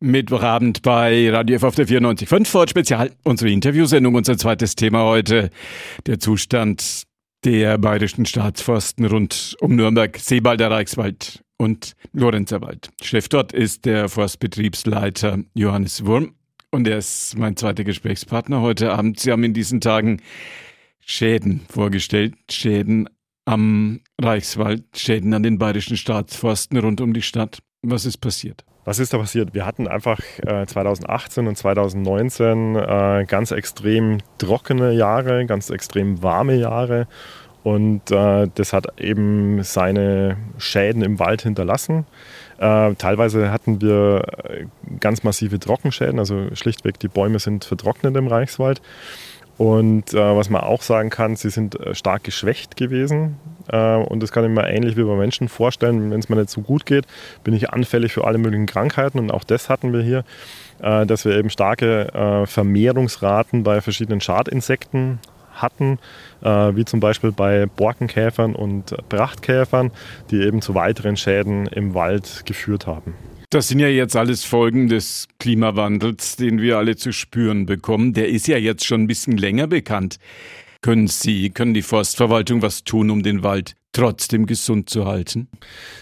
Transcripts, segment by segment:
Mittwochabend bei Radio F auf der 94.5 Ford Spezial. Unsere Interviewsendung, unser zweites Thema heute. Der Zustand der bayerischen Staatsforsten rund um Nürnberg, Seebalder Reichswald und Lorenzerwald. Chef dort ist der Forstbetriebsleiter Johannes Wurm und er ist mein zweiter Gesprächspartner heute Abend. Sie haben in diesen Tagen Schäden vorgestellt, Schäden am Reichswald, Schäden an den bayerischen Staatsforsten rund um die Stadt. Was ist passiert? Was ist da passiert? Wir hatten einfach äh, 2018 und 2019 äh, ganz extrem trockene Jahre, ganz extrem warme Jahre. Und äh, das hat eben seine Schäden im Wald hinterlassen. Äh, teilweise hatten wir äh, ganz massive Trockenschäden, also schlichtweg die Bäume sind vertrocknet im Reichswald. Und äh, was man auch sagen kann, sie sind äh, stark geschwächt gewesen. Äh, und das kann ich mir ähnlich wie bei Menschen vorstellen. Wenn es mir nicht so gut geht, bin ich anfällig für alle möglichen Krankheiten. Und auch das hatten wir hier, äh, dass wir eben starke äh, Vermehrungsraten bei verschiedenen Schadinsekten hatten, äh, wie zum Beispiel bei Borkenkäfern und Prachtkäfern, die eben zu weiteren Schäden im Wald geführt haben. Das sind ja jetzt alles Folgen des Klimawandels, den wir alle zu spüren bekommen. Der ist ja jetzt schon ein bisschen länger bekannt. Können Sie, können die Forstverwaltung was tun, um den Wald trotzdem gesund zu halten?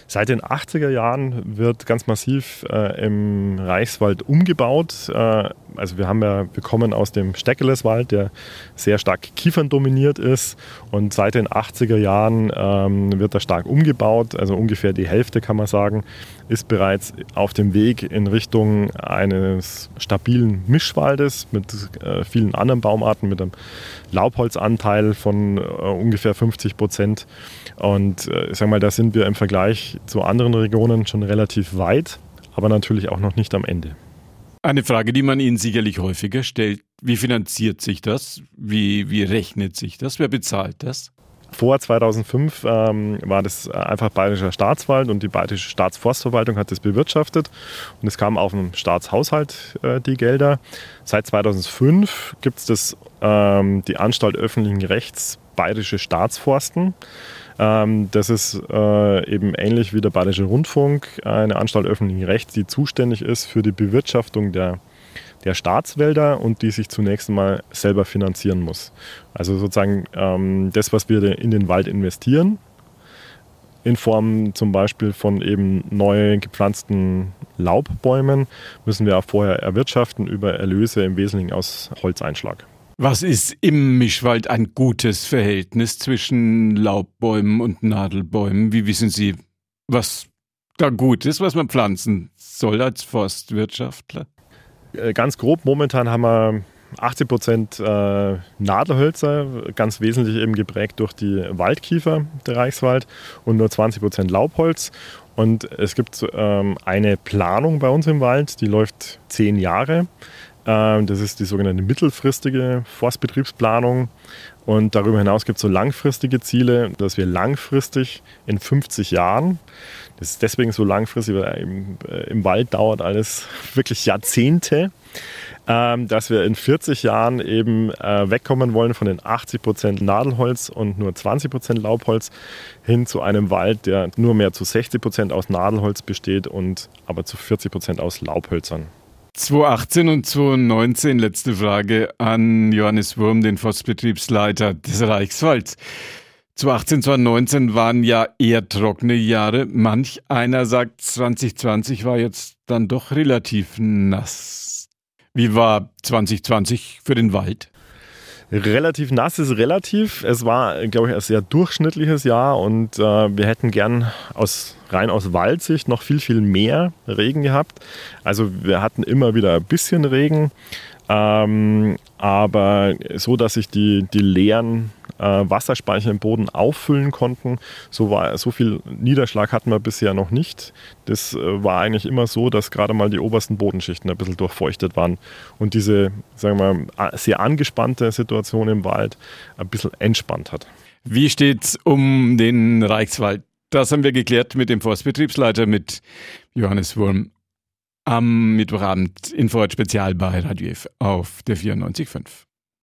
Seit den 80er Jahren wird ganz massiv äh, im Reichswald umgebaut. Äh, also wir haben ja, wir kommen aus dem Steckeleswald, der sehr stark Kiefern dominiert ist. Und seit den 80er Jahren ähm, wird er stark umgebaut. Also ungefähr die Hälfte kann man sagen, ist bereits auf dem Weg in Richtung eines stabilen Mischwaldes mit äh, vielen anderen Baumarten, mit einem Laubholzanteil von äh, ungefähr 50 Prozent. Und äh, ich sage mal, da sind wir im Vergleich zu anderen Regionen schon relativ weit, aber natürlich auch noch nicht am Ende. Eine Frage, die man Ihnen sicherlich häufiger stellt. Wie finanziert sich das? Wie, wie rechnet sich das? Wer bezahlt das? Vor 2005 ähm, war das einfach Bayerischer Staatswald und die Bayerische Staatsforstverwaltung hat das bewirtschaftet und es kamen auf den Staatshaushalt äh, die Gelder. Seit 2005 gibt es ähm, die Anstalt öffentlichen Rechts Bayerische Staatsforsten. Ähm, das ist äh, eben ähnlich wie der Bayerische Rundfunk, eine Anstalt öffentlichen Rechts, die zuständig ist für die Bewirtschaftung der der Staatswälder und die sich zunächst einmal selber finanzieren muss. Also sozusagen ähm, das, was wir in den Wald investieren, in Form zum Beispiel von eben neu gepflanzten Laubbäumen, müssen wir auch vorher erwirtschaften über Erlöse im Wesentlichen aus Holzeinschlag. Was ist im Mischwald ein gutes Verhältnis zwischen Laubbäumen und Nadelbäumen? Wie wissen Sie, was da gut ist, was man pflanzen soll als Forstwirtschaftler? Äh, ganz grob, momentan haben wir 80 Prozent äh, Nadelhölzer, ganz wesentlich eben geprägt durch die Waldkiefer, der Reichswald, und nur 20 Prozent Laubholz. Und es gibt ähm, eine Planung bei uns im Wald, die läuft zehn Jahre. Ähm, das ist die sogenannte mittelfristige Forstbetriebsplanung. Und darüber hinaus gibt es so langfristige Ziele, dass wir langfristig in 50 Jahren, das ist deswegen so langfristig, weil im, äh, im Wald dauert alles wirklich Jahrzehnte, ähm, dass wir in 40 Jahren eben äh, wegkommen wollen von den 80 Prozent Nadelholz und nur 20 Prozent Laubholz hin zu einem Wald, der nur mehr zu 60 Prozent aus Nadelholz besteht und aber zu 40 Prozent aus Laubhölzern. 2018 und 2019, letzte Frage an Johannes Wurm, den Forstbetriebsleiter des Reichswalds. 2018, 2019 waren ja eher trockene Jahre. Manch einer sagt, 2020 war jetzt dann doch relativ nass. Wie war 2020 für den Wald? Relativ nass ist relativ. Es war, glaube ich, ein sehr durchschnittliches Jahr und äh, wir hätten gern aus, rein aus Waldsicht noch viel, viel mehr Regen gehabt. Also wir hatten immer wieder ein bisschen Regen, ähm, aber so, dass sich die, die leeren äh, Wasserspeicher im Boden auffüllen konnten. So, war, so viel Niederschlag hatten wir bisher noch nicht. Das äh, war eigentlich immer so, dass gerade mal die obersten Bodenschichten ein bisschen durchfeuchtet waren und diese, sagen wir, sehr angespannte Situation im Wald ein bisschen entspannt hat. Wie steht es um den Reichswald? Das haben wir geklärt mit dem Forstbetriebsleiter, mit Johannes Wurm am Mittwochabend in Vorort Spezial bei Radio F auf der 94.5.